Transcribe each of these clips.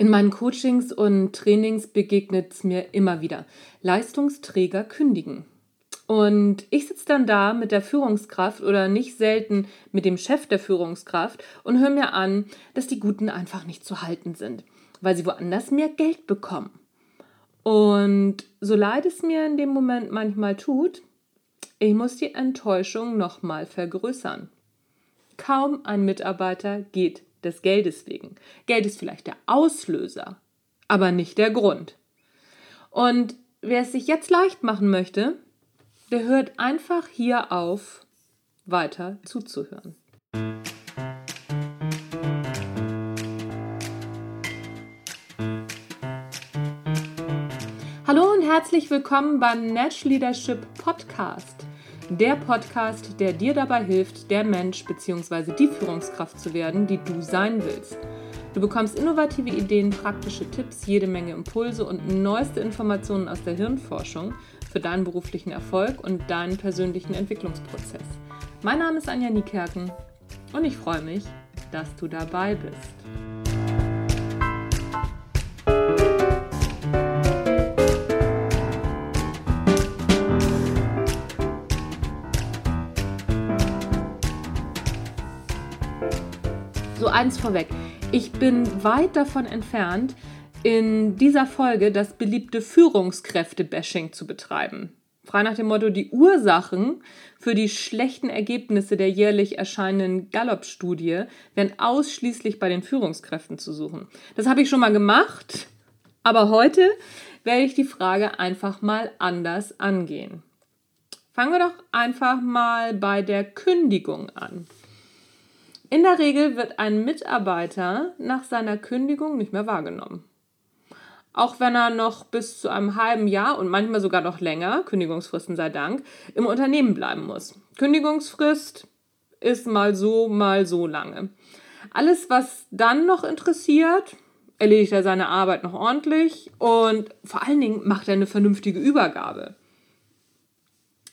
In meinen Coachings und Trainings begegnet es mir immer wieder. Leistungsträger kündigen. Und ich sitze dann da mit der Führungskraft oder nicht selten mit dem Chef der Führungskraft und höre mir an, dass die Guten einfach nicht zu halten sind, weil sie woanders mehr Geld bekommen. Und so leid es mir in dem Moment manchmal tut, ich muss die Enttäuschung nochmal vergrößern. Kaum ein Mitarbeiter geht des Geldes wegen. Geld ist vielleicht der Auslöser, aber nicht der Grund. Und wer es sich jetzt leicht machen möchte, der hört einfach hier auf, weiter zuzuhören. Hallo und herzlich willkommen beim Nash Leadership Podcast der Podcast, der dir dabei hilft, der Mensch bzw. die Führungskraft zu werden, die du sein willst. Du bekommst innovative Ideen, praktische Tipps, jede Menge Impulse und neueste Informationen aus der Hirnforschung für deinen beruflichen Erfolg und deinen persönlichen Entwicklungsprozess. Mein Name ist Anja Niekerken und ich freue mich, dass du dabei bist. Eins vorweg. Ich bin weit davon entfernt, in dieser Folge das beliebte Führungskräfte-Bashing zu betreiben. Frei nach dem Motto, die Ursachen für die schlechten Ergebnisse der jährlich erscheinenden Gallup-Studie werden ausschließlich bei den Führungskräften zu suchen. Das habe ich schon mal gemacht, aber heute werde ich die Frage einfach mal anders angehen. Fangen wir doch einfach mal bei der Kündigung an. In der Regel wird ein Mitarbeiter nach seiner Kündigung nicht mehr wahrgenommen. Auch wenn er noch bis zu einem halben Jahr und manchmal sogar noch länger, Kündigungsfristen sei Dank, im Unternehmen bleiben muss. Kündigungsfrist ist mal so, mal so lange. Alles, was dann noch interessiert, erledigt er seine Arbeit noch ordentlich und vor allen Dingen macht er eine vernünftige Übergabe.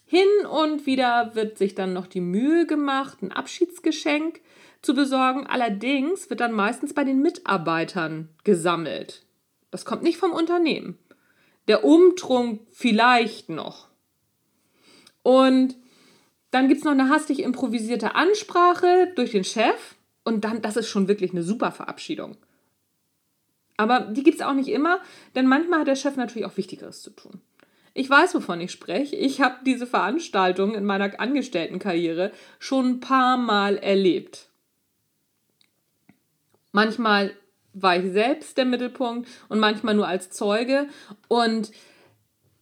Hin und wieder wird sich dann noch die Mühe gemacht, ein Abschiedsgeschenk zu besorgen. Allerdings wird dann meistens bei den Mitarbeitern gesammelt. Das kommt nicht vom Unternehmen. Der Umtrunk vielleicht noch. Und dann gibt es noch eine hastig improvisierte Ansprache durch den Chef. Und dann, das ist schon wirklich eine super Verabschiedung. Aber die gibt es auch nicht immer, denn manchmal hat der Chef natürlich auch Wichtigeres zu tun. Ich weiß, wovon ich spreche. Ich habe diese Veranstaltung in meiner Angestelltenkarriere schon ein paar Mal erlebt. Manchmal war ich selbst der Mittelpunkt und manchmal nur als Zeuge. Und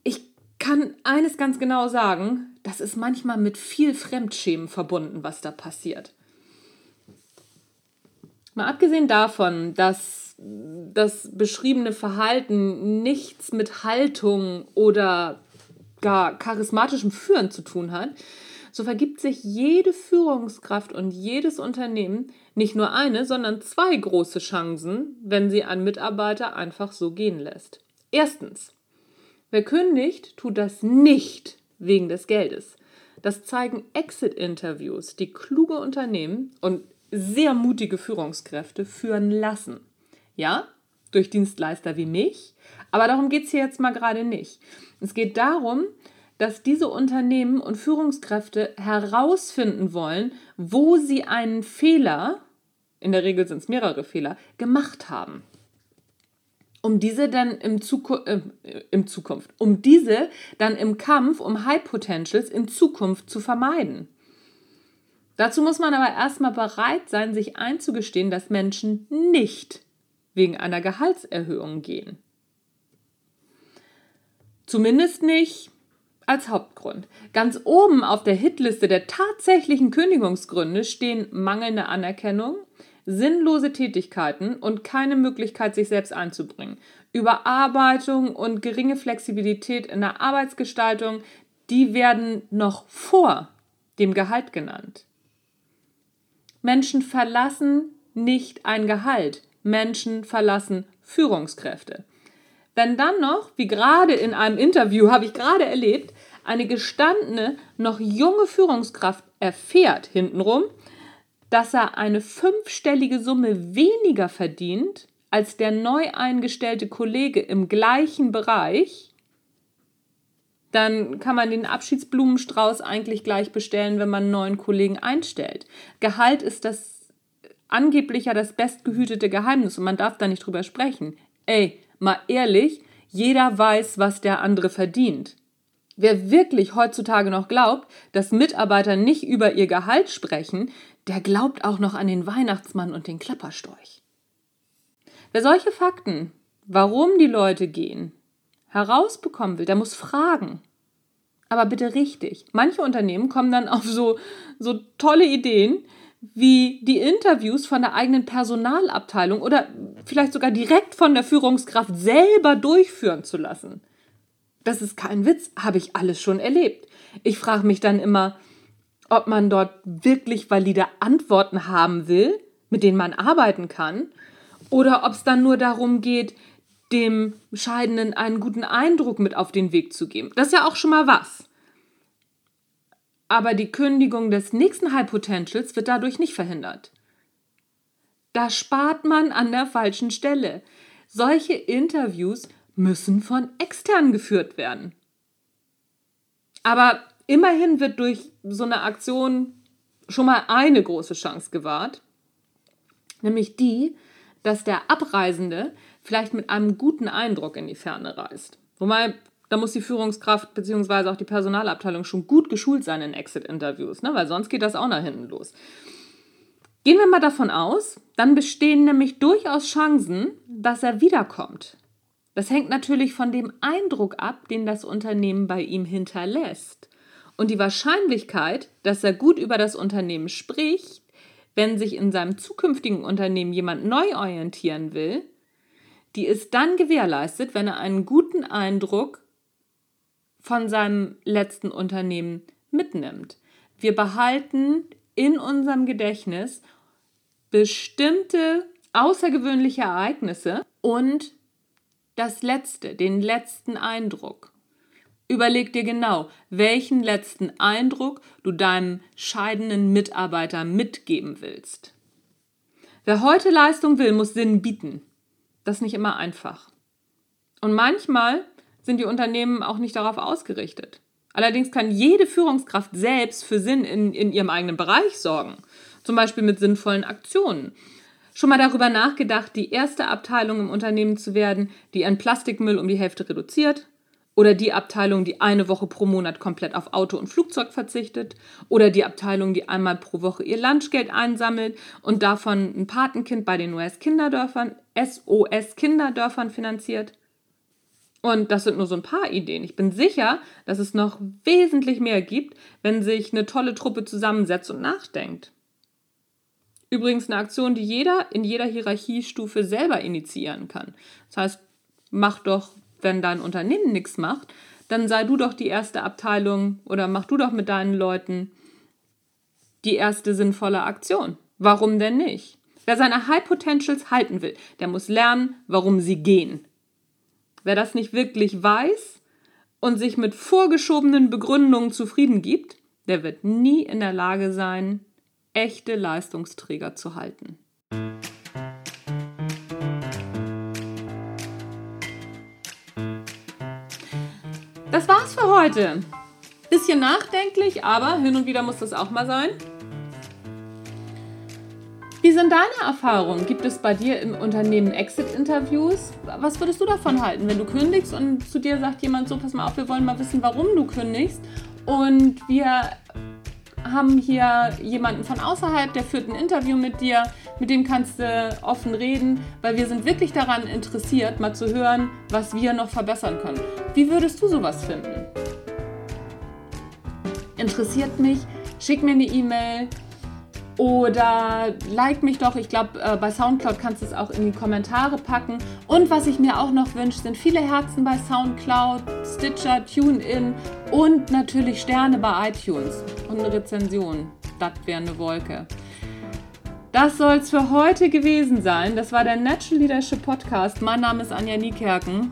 ich kann eines ganz genau sagen, das ist manchmal mit viel Fremdschämen verbunden, was da passiert. Mal abgesehen davon, dass das beschriebene Verhalten nichts mit Haltung oder gar charismatischem Führen zu tun hat, so vergibt sich jede Führungskraft und jedes Unternehmen nicht nur eine, sondern zwei große Chancen, wenn sie einen Mitarbeiter einfach so gehen lässt. Erstens, wer kündigt, tut das nicht wegen des Geldes. Das zeigen Exit-Interviews, die kluge Unternehmen und sehr mutige Führungskräfte führen lassen. Ja, durch Dienstleister wie mich, aber darum geht es hier jetzt mal gerade nicht. Es geht darum, dass diese Unternehmen und Führungskräfte herausfinden wollen, wo sie einen Fehler, in der Regel sind es mehrere Fehler, gemacht haben. Um diese dann im, Zuku äh, im Zukunft, um diese dann im Kampf um High Potentials in Zukunft zu vermeiden. Dazu muss man aber erstmal bereit sein, sich einzugestehen, dass Menschen nicht wegen einer Gehaltserhöhung gehen. Zumindest nicht als Hauptgrund. Ganz oben auf der Hitliste der tatsächlichen Kündigungsgründe stehen mangelnde Anerkennung, sinnlose Tätigkeiten und keine Möglichkeit, sich selbst einzubringen. Überarbeitung und geringe Flexibilität in der Arbeitsgestaltung, die werden noch vor dem Gehalt genannt. Menschen verlassen nicht ein Gehalt, Menschen verlassen Führungskräfte. Wenn dann noch, wie gerade in einem Interview habe ich gerade erlebt, eine gestandene, noch junge Führungskraft erfährt hintenrum, dass er eine fünfstellige Summe weniger verdient als der neu eingestellte Kollege im gleichen Bereich, dann kann man den Abschiedsblumenstrauß eigentlich gleich bestellen, wenn man einen neuen Kollegen einstellt. Gehalt ist das angeblich ja das bestgehütete Geheimnis und man darf da nicht drüber sprechen. Ey, mal ehrlich, jeder weiß, was der andere verdient. Wer wirklich heutzutage noch glaubt, dass Mitarbeiter nicht über ihr Gehalt sprechen, der glaubt auch noch an den Weihnachtsmann und den Klapperstorch. Wer solche Fakten, warum die Leute gehen, herausbekommen will, der muss fragen. Aber bitte richtig. Manche Unternehmen kommen dann auf so, so tolle Ideen, wie die Interviews von der eigenen Personalabteilung oder vielleicht sogar direkt von der Führungskraft selber durchführen zu lassen. Das ist kein Witz, habe ich alles schon erlebt. Ich frage mich dann immer, ob man dort wirklich valide Antworten haben will, mit denen man arbeiten kann, oder ob es dann nur darum geht, dem Scheidenden einen guten Eindruck mit auf den Weg zu geben. Das ist ja auch schon mal was. Aber die Kündigung des nächsten High Potentials wird dadurch nicht verhindert. Da spart man an der falschen Stelle. Solche Interviews müssen von extern geführt werden. Aber immerhin wird durch so eine Aktion schon mal eine große Chance gewahrt, nämlich die, dass der Abreisende vielleicht mit einem guten Eindruck in die Ferne reist. Wobei, da muss die Führungskraft bzw. auch die Personalabteilung schon gut geschult sein in Exit-Interviews, ne? weil sonst geht das auch nach hinten los. Gehen wir mal davon aus, dann bestehen nämlich durchaus Chancen, dass er wiederkommt. Das hängt natürlich von dem Eindruck ab, den das Unternehmen bei ihm hinterlässt. Und die Wahrscheinlichkeit, dass er gut über das Unternehmen spricht, wenn sich in seinem zukünftigen Unternehmen jemand neu orientieren will, die ist dann gewährleistet, wenn er einen guten Eindruck von seinem letzten Unternehmen mitnimmt. Wir behalten in unserem Gedächtnis bestimmte außergewöhnliche Ereignisse und das Letzte, den letzten Eindruck. Überleg dir genau, welchen letzten Eindruck du deinem scheidenden Mitarbeiter mitgeben willst. Wer heute Leistung will, muss Sinn bieten. Das ist nicht immer einfach. Und manchmal sind die Unternehmen auch nicht darauf ausgerichtet. Allerdings kann jede Führungskraft selbst für Sinn in, in ihrem eigenen Bereich sorgen. Zum Beispiel mit sinnvollen Aktionen. Schon mal darüber nachgedacht, die erste Abteilung im Unternehmen zu werden, die ihren Plastikmüll um die Hälfte reduziert? Oder die Abteilung, die eine Woche pro Monat komplett auf Auto und Flugzeug verzichtet? Oder die Abteilung, die einmal pro Woche ihr Lunchgeld einsammelt und davon ein Patenkind bei den US-Kinderdörfern, SOS-Kinderdörfern finanziert? Und das sind nur so ein paar Ideen. Ich bin sicher, dass es noch wesentlich mehr gibt, wenn sich eine tolle Truppe zusammensetzt und nachdenkt. Übrigens eine Aktion, die jeder in jeder Hierarchiestufe selber initiieren kann. Das heißt, mach doch, wenn dein Unternehmen nichts macht, dann sei du doch die erste Abteilung oder mach du doch mit deinen Leuten die erste sinnvolle Aktion. Warum denn nicht? Wer seine High Potentials halten will, der muss lernen, warum sie gehen. Wer das nicht wirklich weiß und sich mit vorgeschobenen Begründungen zufrieden gibt, der wird nie in der Lage sein, echte Leistungsträger zu halten. Das war's für heute. Bisschen nachdenklich, aber hin und wieder muss das auch mal sein. Wie sind deine Erfahrungen? Gibt es bei dir im Unternehmen Exit-Interviews? Was würdest du davon halten, wenn du kündigst und zu dir sagt jemand so, pass mal auf, wir wollen mal wissen, warum du kündigst und wir haben hier jemanden von außerhalb, der führt ein Interview mit dir, mit dem kannst du offen reden, weil wir sind wirklich daran interessiert, mal zu hören, was wir noch verbessern können. Wie würdest du sowas finden? Interessiert mich? Schick mir eine E-Mail oder like mich doch. Ich glaube, äh, bei Soundcloud kannst du es auch in die Kommentare packen. Und was ich mir auch noch wünsche, sind viele Herzen bei Soundcloud, Stitcher, TuneIn und natürlich Sterne bei iTunes und eine Rezension. Das wäre eine Wolke. Das soll es für heute gewesen sein. Das war der Natural Leadership Podcast. Mein Name ist Anja Niekerken.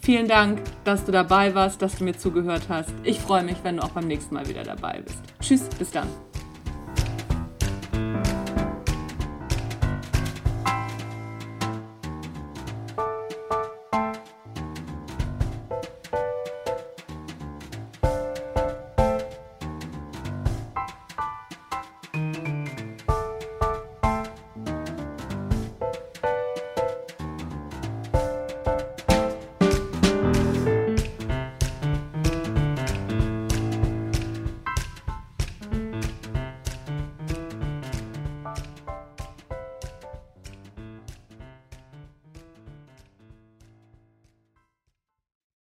Vielen Dank, dass du dabei warst, dass du mir zugehört hast. Ich freue mich, wenn du auch beim nächsten Mal wieder dabei bist. Tschüss, bis dann.